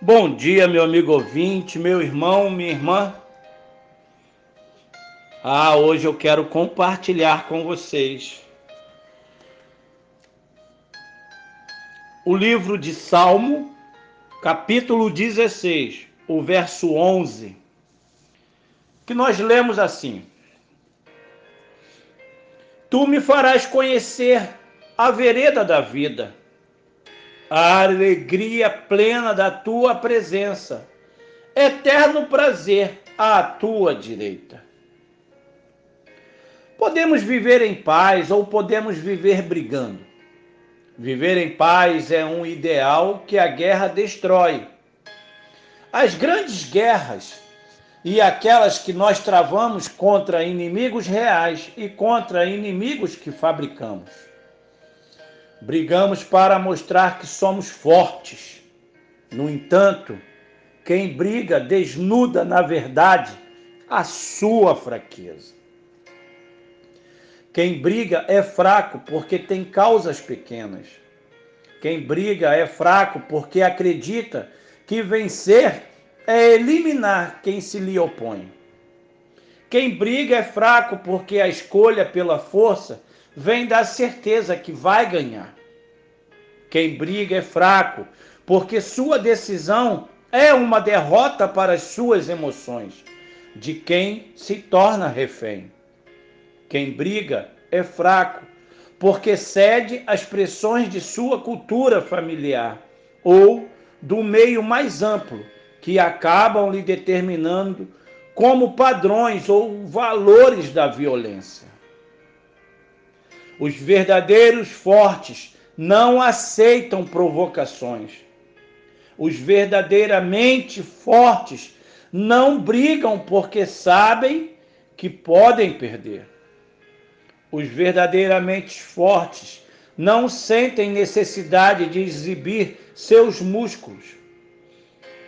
Bom dia, meu amigo ouvinte, meu irmão, minha irmã. Ah, hoje eu quero compartilhar com vocês o livro de Salmo, capítulo 16, o verso 11, que nós lemos assim: Tu me farás conhecer a vereda da vida a alegria plena da tua presença, eterno prazer à tua direita. Podemos viver em paz ou podemos viver brigando. Viver em paz é um ideal que a guerra destrói. As grandes guerras e aquelas que nós travamos contra inimigos reais e contra inimigos que fabricamos Brigamos para mostrar que somos fortes. No entanto, quem briga desnuda, na verdade, a sua fraqueza. Quem briga é fraco porque tem causas pequenas. Quem briga é fraco porque acredita que vencer é eliminar quem se lhe opõe. Quem briga é fraco porque a escolha pela força vem da certeza que vai ganhar. Quem briga é fraco, porque sua decisão é uma derrota para as suas emoções, de quem se torna refém. Quem briga é fraco, porque cede às pressões de sua cultura familiar ou do meio mais amplo, que acabam lhe determinando como padrões ou valores da violência. Os verdadeiros fortes não aceitam provocações. Os verdadeiramente fortes não brigam porque sabem que podem perder. Os verdadeiramente fortes não sentem necessidade de exibir seus músculos.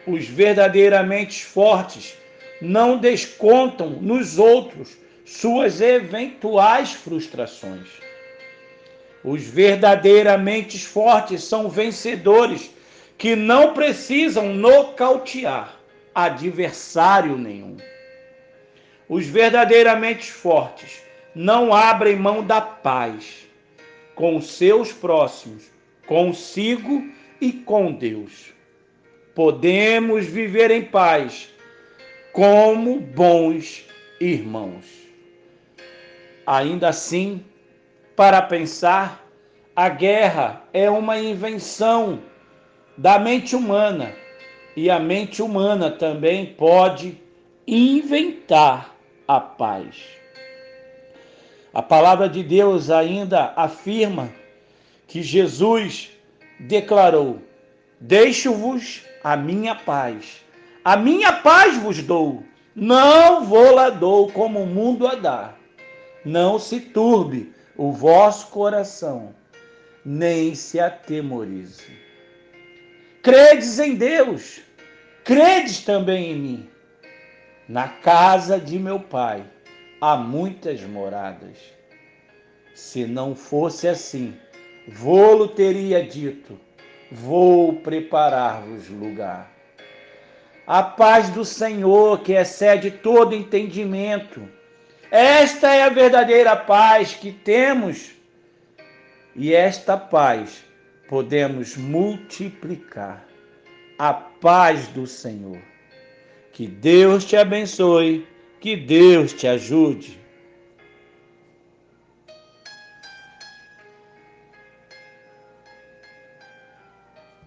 Os verdadeiramente fortes não descontam nos outros suas eventuais frustrações. Os verdadeiramente fortes são vencedores que não precisam nocautear adversário nenhum. Os verdadeiramente fortes não abrem mão da paz com seus próximos, consigo e com Deus. Podemos viver em paz como bons irmãos. Ainda assim, para pensar, a guerra é uma invenção da mente humana e a mente humana também pode inventar a paz. A palavra de Deus ainda afirma que Jesus declarou: Deixo-vos a minha paz. A minha paz vos dou. Não vou lá dou como o mundo a dá. Não se turbe o vosso coração, nem se atemorize. Credes em Deus, credes também em mim. Na casa de meu pai há muitas moradas. Se não fosse assim, vou-lo teria dito: vou preparar-vos lugar. A paz do Senhor, que excede todo entendimento, esta é a verdadeira paz que temos e esta paz podemos multiplicar. A paz do Senhor. Que Deus te abençoe, que Deus te ajude.